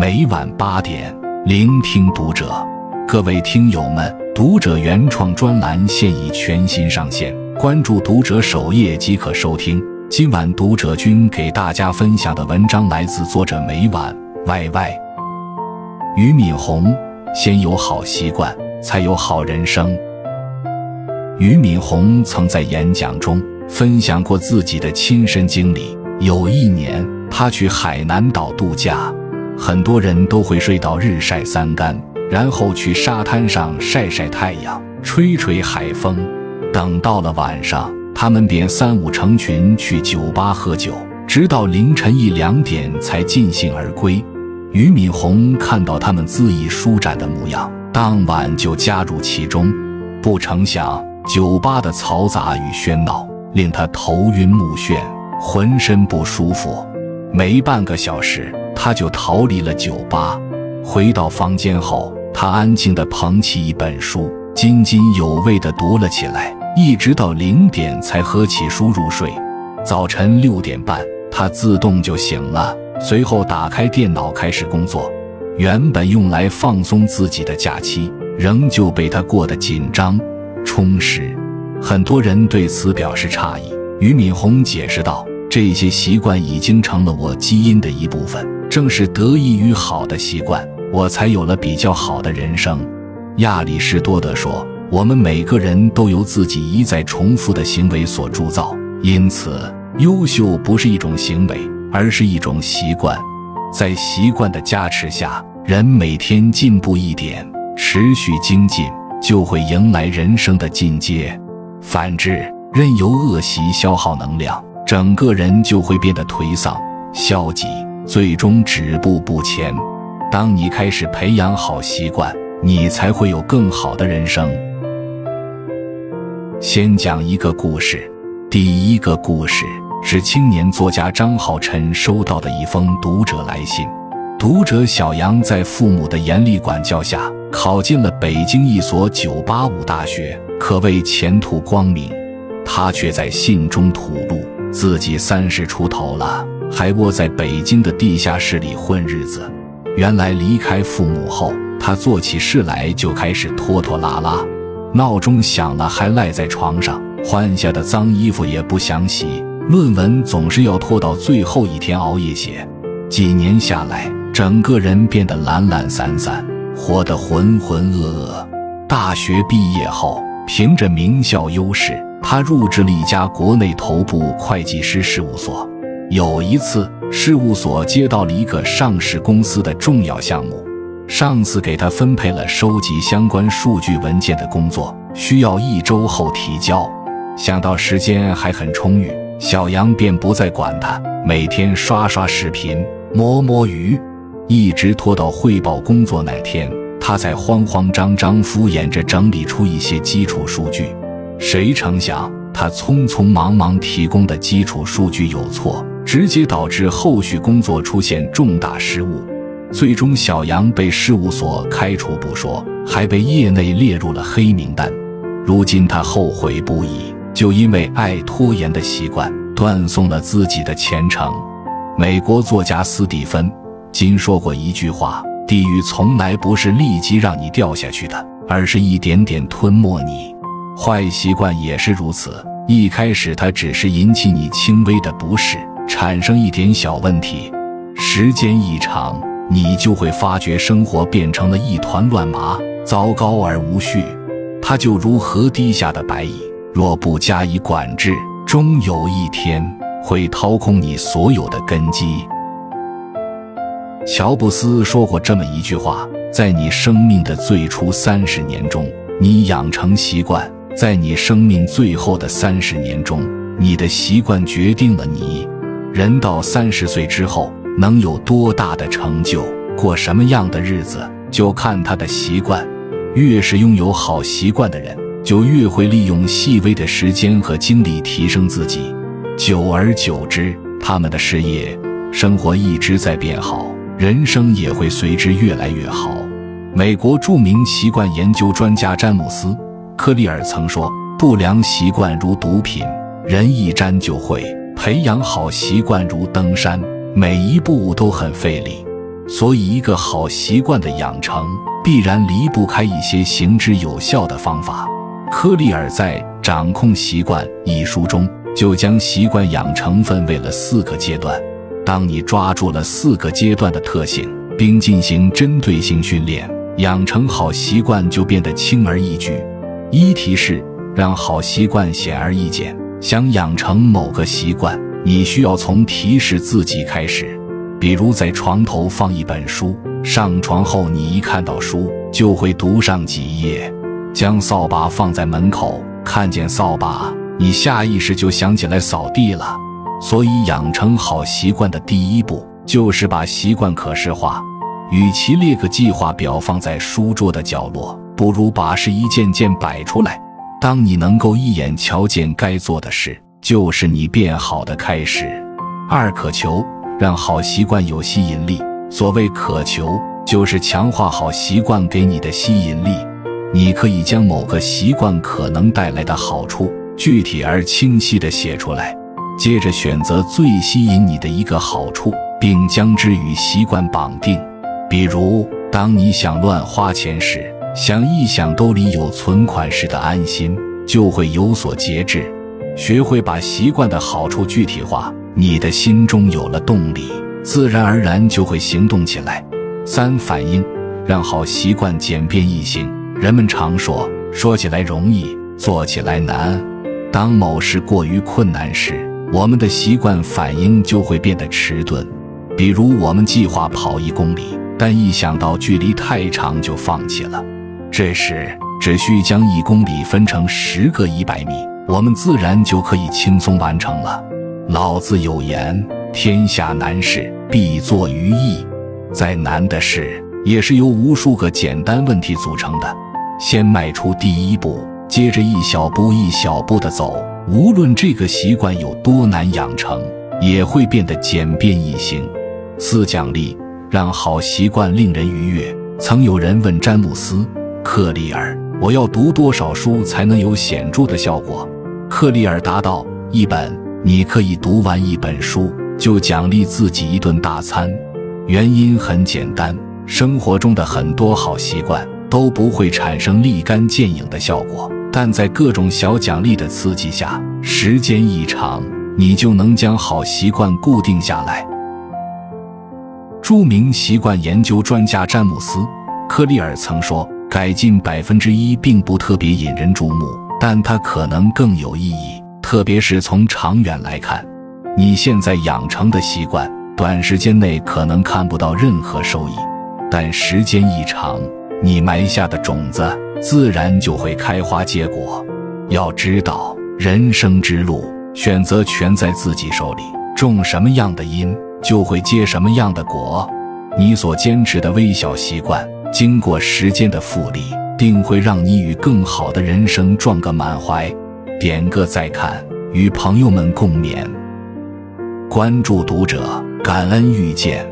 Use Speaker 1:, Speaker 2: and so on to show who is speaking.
Speaker 1: 每晚八点，聆听读者。各位听友们，读者原创专栏现已全新上线，关注读者首页即可收听。今晚读者君给大家分享的文章来自作者每晚 YY。俞敏洪，先有好习惯，才有好人生。俞敏洪曾在演讲中分享过自己的亲身经历。有一年，他去海南岛度假，很多人都会睡到日晒三竿，然后去沙滩上晒晒太阳，吹吹海风。等到了晚上，他们便三五成群去酒吧喝酒，直到凌晨一两点才尽兴而归。俞敏洪看到他们恣意舒展的模样，当晚就加入其中。不成想，酒吧的嘈杂与喧闹令他头晕目眩。浑身不舒服，没半个小时，他就逃离了酒吧。回到房间后，他安静地捧起一本书，津津有味地读了起来，一直到零点才合起书入睡。早晨六点半，他自动就醒了，随后打开电脑开始工作。原本用来放松自己的假期，仍旧被他过得紧张、充实。很多人对此表示诧异。俞敏洪解释道。这些习惯已经成了我基因的一部分，正是得益于好的习惯，我才有了比较好的人生。亚里士多德说：“我们每个人都由自己一再重复的行为所铸造，因此，优秀不是一种行为，而是一种习惯。在习惯的加持下，人每天进步一点，持续精进，就会迎来人生的进阶。反之，任由恶习消耗能量。”整个人就会变得颓丧、消极，最终止步不前。当你开始培养好习惯，你才会有更好的人生。先讲一个故事。第一个故事是青年作家张浩晨收到的一封读者来信。读者小杨在父母的严厉管教下，考进了北京一所985大学，可谓前途光明。他却在信中吐露。自己三十出头了，还窝在北京的地下室里混日子。原来离开父母后，他做起事来就开始拖拖拉拉，闹钟响了还赖在床上，换下的脏衣服也不想洗，论文总是要拖到最后一天熬夜写。几年下来，整个人变得懒懒散散，活得浑浑噩噩。大学毕业后，凭着名校优势。他入职了一家国内头部会计师事务所。有一次，事务所接到了一个上市公司的重要项目，上司给他分配了收集相关数据文件的工作，需要一周后提交。想到时间还很充裕，小杨便不再管他，每天刷刷视频，摸摸鱼，一直拖到汇报工作那天，他才慌慌张张、敷衍着整理出一些基础数据。谁成想，他匆匆忙忙提供的基础数据有错，直接导致后续工作出现重大失误。最终，小杨被事务所开除不说，还被业内列入了黑名单。如今他后悔不已，就因为爱拖延的习惯，断送了自己的前程。美国作家斯蒂芬·金说过一句话：“地狱从来不是立即让你掉下去的，而是一点点吞没你。”坏习惯也是如此，一开始它只是引起你轻微的不适，产生一点小问题，时间一长，你就会发觉生活变成了一团乱麻，糟糕而无序。它就如河堤下的白蚁，若不加以管制，终有一天会掏空你所有的根基。乔布斯说过这么一句话：在你生命的最初三十年中，你养成习惯。在你生命最后的三十年中，你的习惯决定了你。人到三十岁之后，能有多大的成就，过什么样的日子，就看他的习惯。越是拥有好习惯的人，就越会利用细微的时间和精力提升自己。久而久之，他们的事业、生活一直在变好，人生也会随之越来越好。美国著名习惯研究专家詹姆斯。克利尔曾说：“不良习惯如毒品，人一沾就会；培养好习惯如登山，每一步都很费力。所以，一个好习惯的养成，必然离不开一些行之有效的方法。科利尔在《掌控习惯》一书中，就将习惯养成分为了四个阶段。当你抓住了四个阶段的特性，并进行针对性训练，养成好习惯就变得轻而易举。一提示：让好习惯显而易见。想养成某个习惯，你需要从提示自己开始。比如，在床头放一本书，上床后你一看到书就会读上几页；将扫把放在门口，看见扫把，你下意识就想起来扫地了。所以，养成好习惯的第一步就是把习惯可视化。与其列个计划表放在书桌的角落，不如把事一件件摆出来。当你能够一眼瞧见该做的事，就是你变好的开始。二渴求。让好习惯有吸引力。所谓渴求，就是强化好习惯给你的吸引力。你可以将某个习惯可能带来的好处具体而清晰地写出来，接着选择最吸引你的一个好处，并将之与习惯绑定。比如，当你想乱花钱时，想一想兜里有存款时的安心，就会有所节制。学会把习惯的好处具体化。你的心中有了动力，自然而然就会行动起来。三反应，让好习惯简便易行。人们常说，说起来容易，做起来难。当某事过于困难时，我们的习惯反应就会变得迟钝。比如，我们计划跑一公里，但一想到距离太长就放弃了。这时，只需将一公里分成十个一百米，我们自然就可以轻松完成了。老子有言：“天下难事，必作于易。”再难的事，也是由无数个简单问题组成的。先迈出第一步，接着一小步一小步的走。无论这个习惯有多难养成，也会变得简便易行。四奖励，让好习惯令人愉悦。曾有人问詹姆斯·克利尔：“我要读多少书才能有显著的效果？”克利尔答道：“一本。”你可以读完一本书，就奖励自己一顿大餐。原因很简单，生活中的很多好习惯都不会产生立竿见影的效果，但在各种小奖励的刺激下，时间一长，你就能将好习惯固定下来。著名习惯研究专家詹姆斯·克利尔曾说：“改进百分之一并不特别引人注目，但它可能更有意义。”特别是从长远来看，你现在养成的习惯，短时间内可能看不到任何收益，但时间一长，你埋下的种子自然就会开花结果。要知道，人生之路选择全在自己手里，种什么样的因，就会结什么样的果。你所坚持的微小习惯，经过时间的复利，定会让你与更好的人生撞个满怀。点个再看，与朋友们共勉。关注读者，感恩遇见。